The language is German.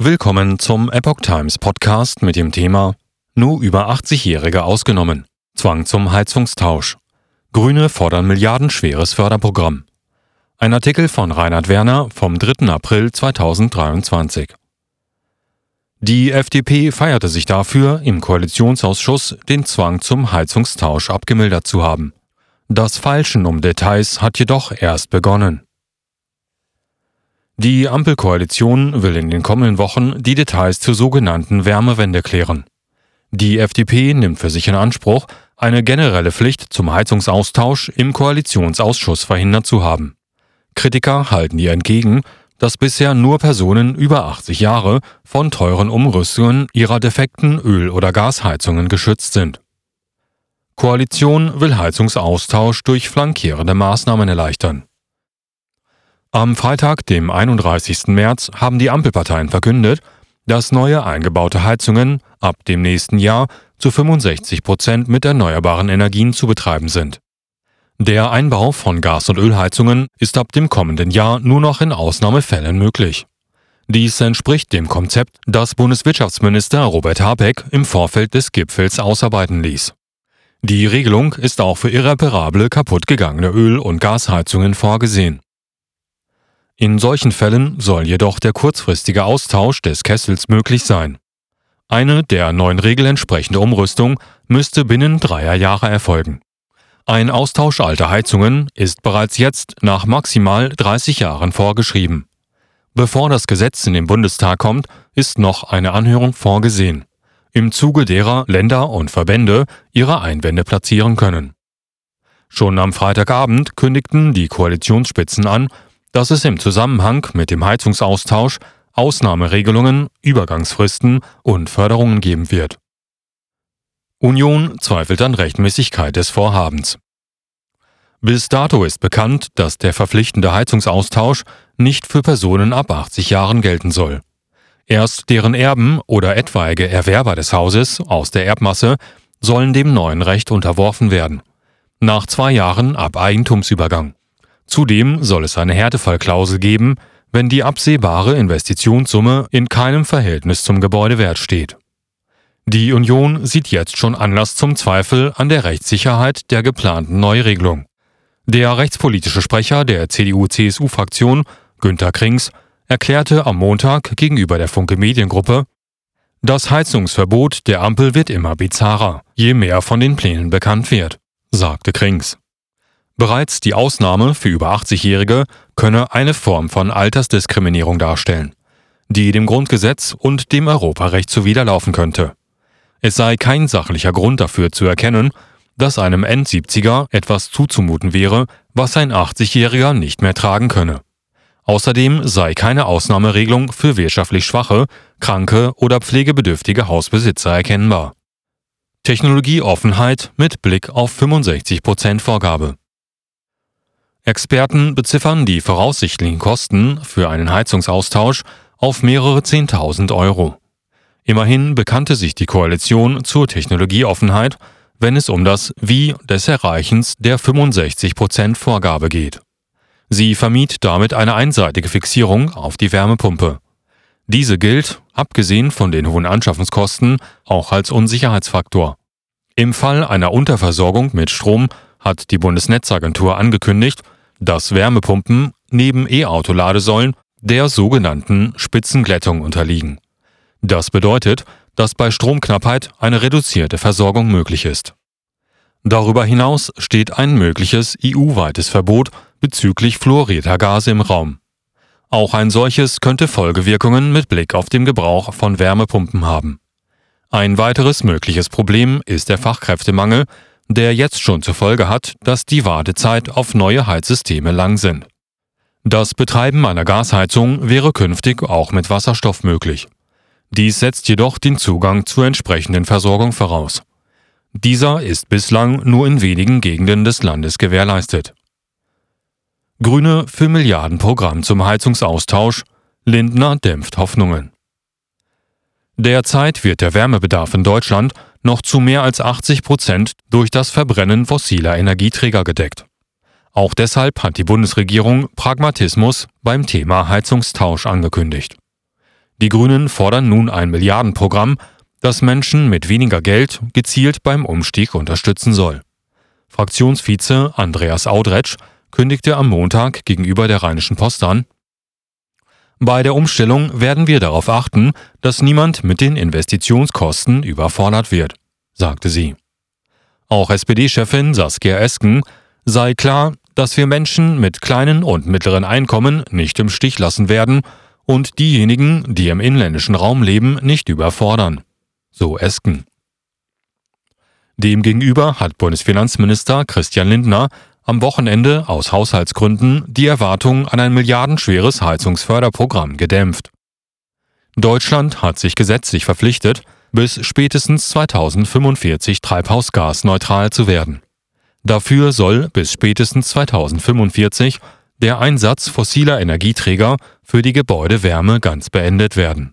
Willkommen zum Epoch Times Podcast mit dem Thema Nur über 80-Jährige ausgenommen. Zwang zum Heizungstausch. Grüne fordern milliardenschweres Förderprogramm. Ein Artikel von Reinhard Werner vom 3. April 2023. Die FDP feierte sich dafür, im Koalitionsausschuss den Zwang zum Heizungstausch abgemildert zu haben. Das Feilschen um Details hat jedoch erst begonnen. Die Ampelkoalition will in den kommenden Wochen die Details zur sogenannten Wärmewende klären. Die FDP nimmt für sich in Anspruch, eine generelle Pflicht zum Heizungsaustausch im Koalitionsausschuss verhindert zu haben. Kritiker halten ihr entgegen, dass bisher nur Personen über 80 Jahre von teuren Umrüstungen ihrer defekten Öl- oder Gasheizungen geschützt sind. Koalition will Heizungsaustausch durch flankierende Maßnahmen erleichtern. Am Freitag, dem 31. März, haben die Ampelparteien verkündet, dass neue eingebaute Heizungen ab dem nächsten Jahr zu 65 Prozent mit erneuerbaren Energien zu betreiben sind. Der Einbau von Gas- und Ölheizungen ist ab dem kommenden Jahr nur noch in Ausnahmefällen möglich. Dies entspricht dem Konzept, das Bundeswirtschaftsminister Robert Habeck im Vorfeld des Gipfels ausarbeiten ließ. Die Regelung ist auch für irreparable kaputtgegangene Öl- und Gasheizungen vorgesehen. In solchen Fällen soll jedoch der kurzfristige Austausch des Kessels möglich sein. Eine der neuen Regel entsprechende Umrüstung müsste binnen dreier Jahre erfolgen. Ein Austausch alter Heizungen ist bereits jetzt nach maximal 30 Jahren vorgeschrieben. Bevor das Gesetz in den Bundestag kommt, ist noch eine Anhörung vorgesehen, im Zuge derer Länder und Verbände ihre Einwände platzieren können. Schon am Freitagabend kündigten die Koalitionsspitzen an, dass es im Zusammenhang mit dem Heizungsaustausch Ausnahmeregelungen, Übergangsfristen und Förderungen geben wird. Union zweifelt an Rechtmäßigkeit des Vorhabens. Bis dato ist bekannt, dass der verpflichtende Heizungsaustausch nicht für Personen ab 80 Jahren gelten soll. Erst deren Erben oder etwaige Erwerber des Hauses aus der Erbmasse sollen dem neuen Recht unterworfen werden. Nach zwei Jahren ab Eigentumsübergang. Zudem soll es eine Härtefallklausel geben, wenn die absehbare Investitionssumme in keinem Verhältnis zum Gebäudewert steht. Die Union sieht jetzt schon Anlass zum Zweifel an der Rechtssicherheit der geplanten Neuregelung. Der rechtspolitische Sprecher der CDU-CSU-Fraktion, Günter Krings, erklärte am Montag gegenüber der Funke Mediengruppe, das Heizungsverbot der Ampel wird immer bizarrer, je mehr von den Plänen bekannt wird, sagte Krings. Bereits die Ausnahme für über 80-Jährige könne eine Form von Altersdiskriminierung darstellen, die dem Grundgesetz und dem Europarecht zuwiderlaufen könnte. Es sei kein sachlicher Grund dafür zu erkennen, dass einem End-70er etwas zuzumuten wäre, was ein 80-Jähriger nicht mehr tragen könne. Außerdem sei keine Ausnahmeregelung für wirtschaftlich schwache, kranke oder pflegebedürftige Hausbesitzer erkennbar. Technologieoffenheit mit Blick auf 65% Vorgabe. Experten beziffern die voraussichtlichen Kosten für einen Heizungsaustausch auf mehrere Zehntausend Euro. Immerhin bekannte sich die Koalition zur Technologieoffenheit, wenn es um das Wie des Erreichens der 65% Vorgabe geht. Sie vermied damit eine einseitige Fixierung auf die Wärmepumpe. Diese gilt, abgesehen von den hohen Anschaffungskosten, auch als Unsicherheitsfaktor. Im Fall einer Unterversorgung mit Strom hat die Bundesnetzagentur angekündigt, dass Wärmepumpen neben E-Auto-Ladesäulen der sogenannten Spitzenglättung unterliegen. Das bedeutet, dass bei Stromknappheit eine reduzierte Versorgung möglich ist. Darüber hinaus steht ein mögliches EU-weites Verbot bezüglich fluorierter Gase im Raum. Auch ein solches könnte Folgewirkungen mit Blick auf den Gebrauch von Wärmepumpen haben. Ein weiteres mögliches Problem ist der Fachkräftemangel, der jetzt schon zur Folge hat, dass die Wartezeit auf neue Heizsysteme lang sind. Das Betreiben einer Gasheizung wäre künftig auch mit Wasserstoff möglich. Dies setzt jedoch den Zugang zur entsprechenden Versorgung voraus. Dieser ist bislang nur in wenigen Gegenden des Landes gewährleistet. Grüne für Milliardenprogramm zum Heizungsaustausch, Lindner dämpft Hoffnungen. Derzeit wird der Wärmebedarf in Deutschland noch zu mehr als 80 Prozent durch das Verbrennen fossiler Energieträger gedeckt. Auch deshalb hat die Bundesregierung Pragmatismus beim Thema Heizungstausch angekündigt. Die Grünen fordern nun ein Milliardenprogramm, das Menschen mit weniger Geld gezielt beim Umstieg unterstützen soll. Fraktionsvize Andreas Audretsch kündigte am Montag gegenüber der Rheinischen Post an, bei der Umstellung werden wir darauf achten, dass niemand mit den Investitionskosten überfordert wird, sagte sie. Auch SPD-Chefin Saskia Esken sei klar, dass wir Menschen mit kleinen und mittleren Einkommen nicht im Stich lassen werden und diejenigen, die im inländischen Raum leben, nicht überfordern. So Esken. Demgegenüber hat Bundesfinanzminister Christian Lindner am Wochenende aus Haushaltsgründen die Erwartung an ein milliardenschweres Heizungsförderprogramm gedämpft. Deutschland hat sich gesetzlich verpflichtet, bis spätestens 2045 treibhausgasneutral zu werden. Dafür soll bis spätestens 2045 der Einsatz fossiler Energieträger für die Gebäudewärme ganz beendet werden